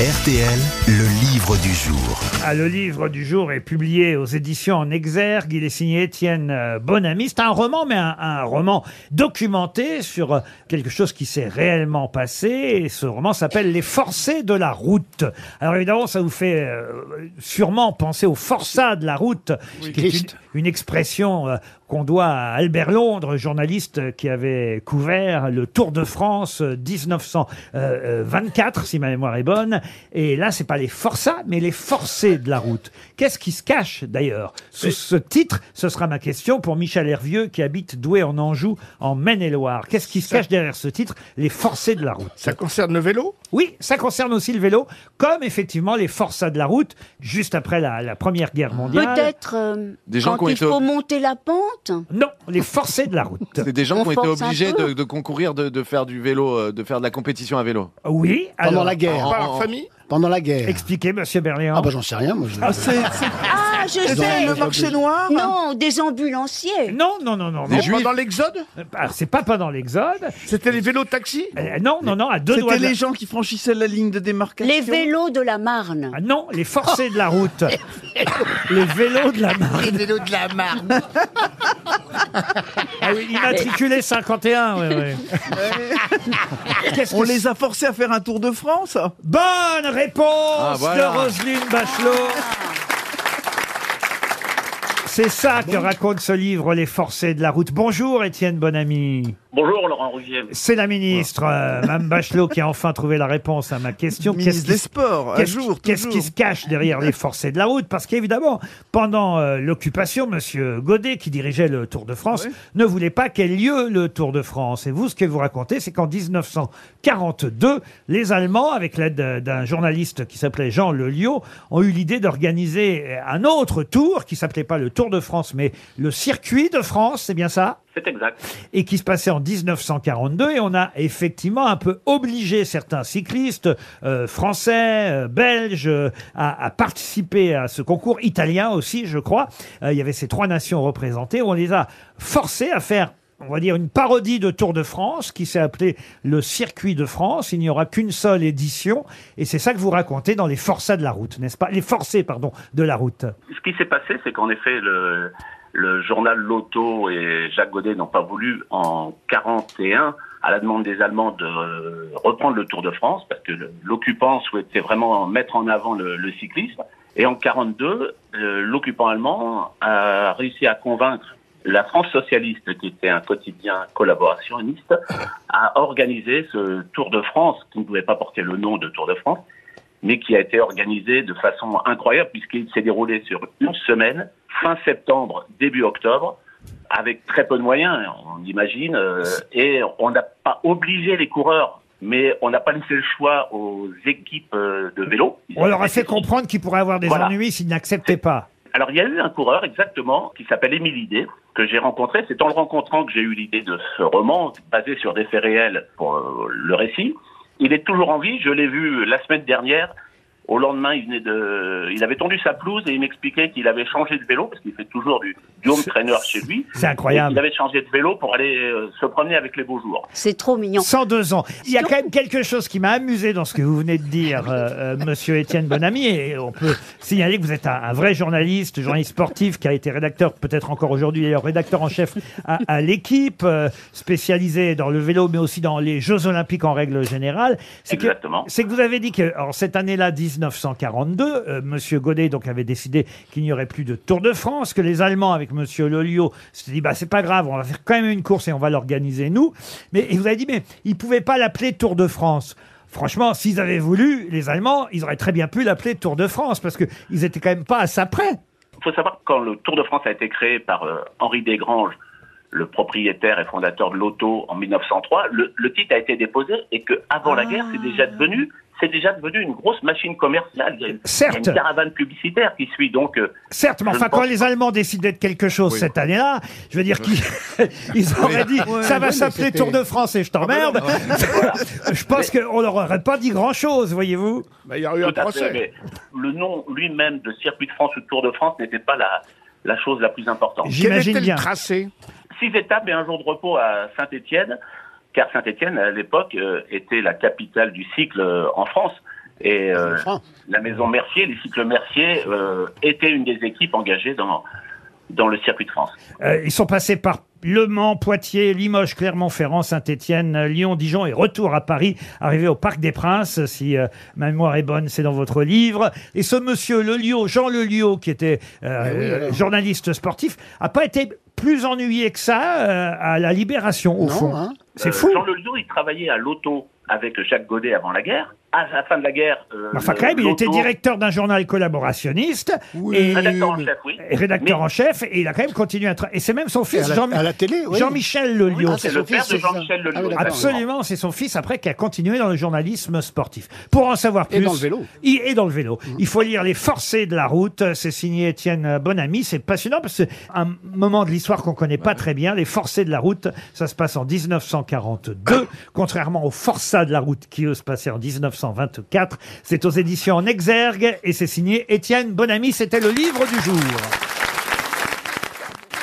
RTL, le livre du jour. Ah, le livre du jour est publié aux éditions en exergue. Il est signé Étienne euh, Bonamy. C'est un roman, mais un, un roman documenté sur euh, quelque chose qui s'est réellement passé. Et ce roman s'appelle Les Forcés de la route. Alors évidemment, ça vous fait euh, sûrement penser aux forçats de la route, qui est une, expression euh, qu'on doit à Albert Londres, journaliste qui avait couvert le Tour de France euh, 1924, si ma mémoire est bonne. Et là, c'est pas les forçats, mais les forcés de la route. Qu'est-ce qui se cache d'ailleurs sous ce titre? Ce sera ma question pour Michel Hervieux qui habite Douai en Anjou, en Maine-et-Loire. Qu'est-ce qui se cache derrière ce titre? Les forcés de la route. Ça concerne le vélo? Oui, ça concerne aussi le vélo, comme effectivement les forçats de la route, juste après la, la Première Guerre mondiale. Peut-être euh, Des gens quand qui ont il été faut ob- monter la pente? Non, les forcés de la route. C'est des gens On qui ont été force un obligés peu. de, de concourir, de, de faire du vélo, euh, de faire de la compétition à vélo. Oui, Pendant alors, la guerre. Par Pendant la guerre. expliquez, monsieur Berléand. Ah bah j'en sais rien, moi. je- Ah, je sais. le marché noir Non, des ambulanciers. Non, non, non, non. Des non. Juifs. Pendant l'Exode Ah, c'est pas pendant l'Exode. C'était les vélos taxi Euh, non, non, non, à deux doigts. C'était de la- les gens qui franchissaient la ligne de démarcation. Les vélos de la Marne. Ah non, les forcés de la route. les vélos de la Marne. Les vélos de la Marne Ah oui, immatriculé 51. ouais, ouais. Qu'est-ce On les a forcés à faire un tour de France. Bonne réponse Ah, voilà. de Roselyne Bachelot. C'est ça que raconte ce livre, Les Forcés de la route. Bonjour Étienne Bonamy. Bonjour Laurent Rugier. C'est la ministre, euh, Mme Bachelot, qui a enfin trouvé la réponse à ma question. Ministre des Sports, à Qu'est-ce jour, qu'est-ce qui se cache derrière les forcés de la route? Parce qu'évidemment, pendant euh, l'occupation, Monsieur Godet, qui dirigeait le Tour de France, Oui. ne voulait pas qu'ait lieu le Tour de France. Et vous, ce que vous racontez, c'est qu'en 1942, les Allemands, avec l'aide euh, d'un journaliste qui s'appelait Jean Leliot, ont eu l'idée d'organiser un autre tour qui s'appelait pas le Tour de France, mais le Circuit de France, c'est bien ça? C'est exact. et qui se passait en 1942 et on a effectivement un peu obligé certains cyclistes euh, français, euh, belges euh, à, à participer à ce concours italien aussi, je crois. Euh, il y avait ces trois nations représentées. On les a forcés à faire on va dire une parodie de Tour de France qui s'est appelée le Circuit de France. Il n'y aura qu'une seule édition et c'est ça que vous racontez dans les forçats de la route, n'est-ce pas? Les forcés, pardon, de la route. Ce qui s'est passé, c'est qu'en effet, le, le journal Loto et Jacques Godet n'ont pas voulu, en 41, à la demande des Allemands, de euh, reprendre le Tour de France, parce que l'occupant souhaitait vraiment mettre en avant le, cyclisme. Et en 42, euh, l'occupant allemand a réussi à convaincre la France socialiste, qui était un quotidien collaborationniste, à organiser ce Tour de France, qui ne pouvait pas porter le nom de Tour de France, mais qui a été organisé de façon incroyable puisqu'il s'est déroulé sur une semaine, fin septembre, début octobre, avec très peu de moyens, on imagine, euh, et on n'a pas obligé les coureurs, mais on n'a pas laissé le choix aux équipes euh, de vélo. Ils On leur a fait comprendre qu'ils pourraient avoir des Voilà. ennuis s'ils n'acceptaient pas. alors il y a eu un coureur exactement qui s'appelle Émile Idé, que j'ai rencontré. C'est en le rencontrant que j'ai eu l'idée de ce roman basé sur des faits réels pour euh, le récit. Il est toujours en vie. Je l'ai vu la semaine dernière. Au lendemain, il venait de, il avait tendu sa pelouse et il m'expliquait qu'il avait changé de vélo parce qu'il fait toujours du, du home trainer chez lui. C'est incroyable. Et Il avait changé de vélo pour aller euh, se promener avec les beaux jours. C'est trop mignon. 102 ans. Il y a quand même quelque chose qui m'a amusé dans ce que vous venez de dire, euh, euh, monsieur Étienne Bonamy, et on peut signaler que vous êtes un, un vrai journaliste, journaliste sportif, qui a été rédacteur, peut-être encore aujourd'hui, d'ailleurs, rédacteur en chef à, à l'équipe, euh, spécialisé dans le vélo, mais aussi dans les Jeux Olympiques en règle générale. C'est que, Exactement. c'est que vous avez dit que, cette année-là, 1942, euh, monsieur Godet, donc, avait décidé qu'il n'y aurait plus de Tour de France, que les Allemands, avec monsieur Lelio, se dit, bah, c'est pas grave, on va faire quand même une course et on va l'organiser nous. Mais, et vous avez dit, mais ils pouvaient pas l'appeler Tour de France. Franchement, s'ils avaient voulu, les Allemands, ils auraient très bien pu l'appeler Tour de France, parce que ils étaient quand même pas à ça près. Il faut savoir que quand le Tour de France a été créé par euh, Henri Desgranges, le propriétaire et fondateur de l'auto en 1903, le, le titre a été déposé et que avant la guerre, c'est déjà devenu, c'est déjà devenu une grosse machine commerciale. Il y a une, Certes. il y a une caravane publicitaire qui suit. Donc, euh, Certes, mais Je enfin, ne quand les. Allemands décidaient de quelque chose cette année-là, je veux dire qu'ils ils auraient dit ça va mais s'appeler c'était- Tour de France et je t'emmerde. je pense qu'on leur aurait pas dit grand-chose, voyez-vous. Bah, Il y a eu un tout à fait, procès. mais le nom lui-même de Circuit de France ou Tour de France n'était pas la, la chose la plus importante. Quel J'imagine était bien. le tracé? Six étapes et un jour de repos à Saint-Étienne, car Saint-Étienne, à l'époque, euh, était la capitale du cycle euh, en France. Et euh, la maison Mercier, les cycles Mercier, euh, étaient une des équipes engagées dans, dans le circuit de France. Euh, ils sont passés par Le Mans, Poitiers, Limoges, Clermont-Ferrand, Saint-Étienne, Lyon, Dijon et retour à Paris, arrivé au Parc des Princes, si euh, ma mémoire est bonne, c'est dans votre livre. Et ce monsieur Lelio, Jean Lelio, qui était euh, Eh oui, journaliste sportif, a pas été plus ennuyé que ça euh, à la Libération, au Non, fond. hein. C'est Euh, fou. Jean Lelio, il travaillait à l'auto avec Jacques Godet avant la guerre. À la fin de la guerre, euh, Enfin, quand même, il était directeur d'un journal collaborationniste Oui, et, rédacteur en chef, oui. et rédacteur Mais- en chef, et il a quand même continué à travailler. Et c'est même son Et fils, à, Jean- la, à la télé, oui. Jean-Michel Lelio. Ah, C'est son le père fils, de c'est ça. Jean-Michel Lelio. Ah. Absolument, c'est son fils après qui a continué dans le journalisme sportif. Pour en savoir Et plus. dans le vélo. Il- Et dans le vélo. Il faut lire Les Forcés de la route. C'est signé Étienne Bonamy. C'est passionnant parce que c'est un moment de l'histoire qu'on connaît pas très bien. Les Forcés de la route, ça se passe en 1942, contrairement aux Forçats de la route qui eux se passaient en 1924. C'est aux éditions en exergue et c'est signé Étienne Bonamy. C'était le livre du jour.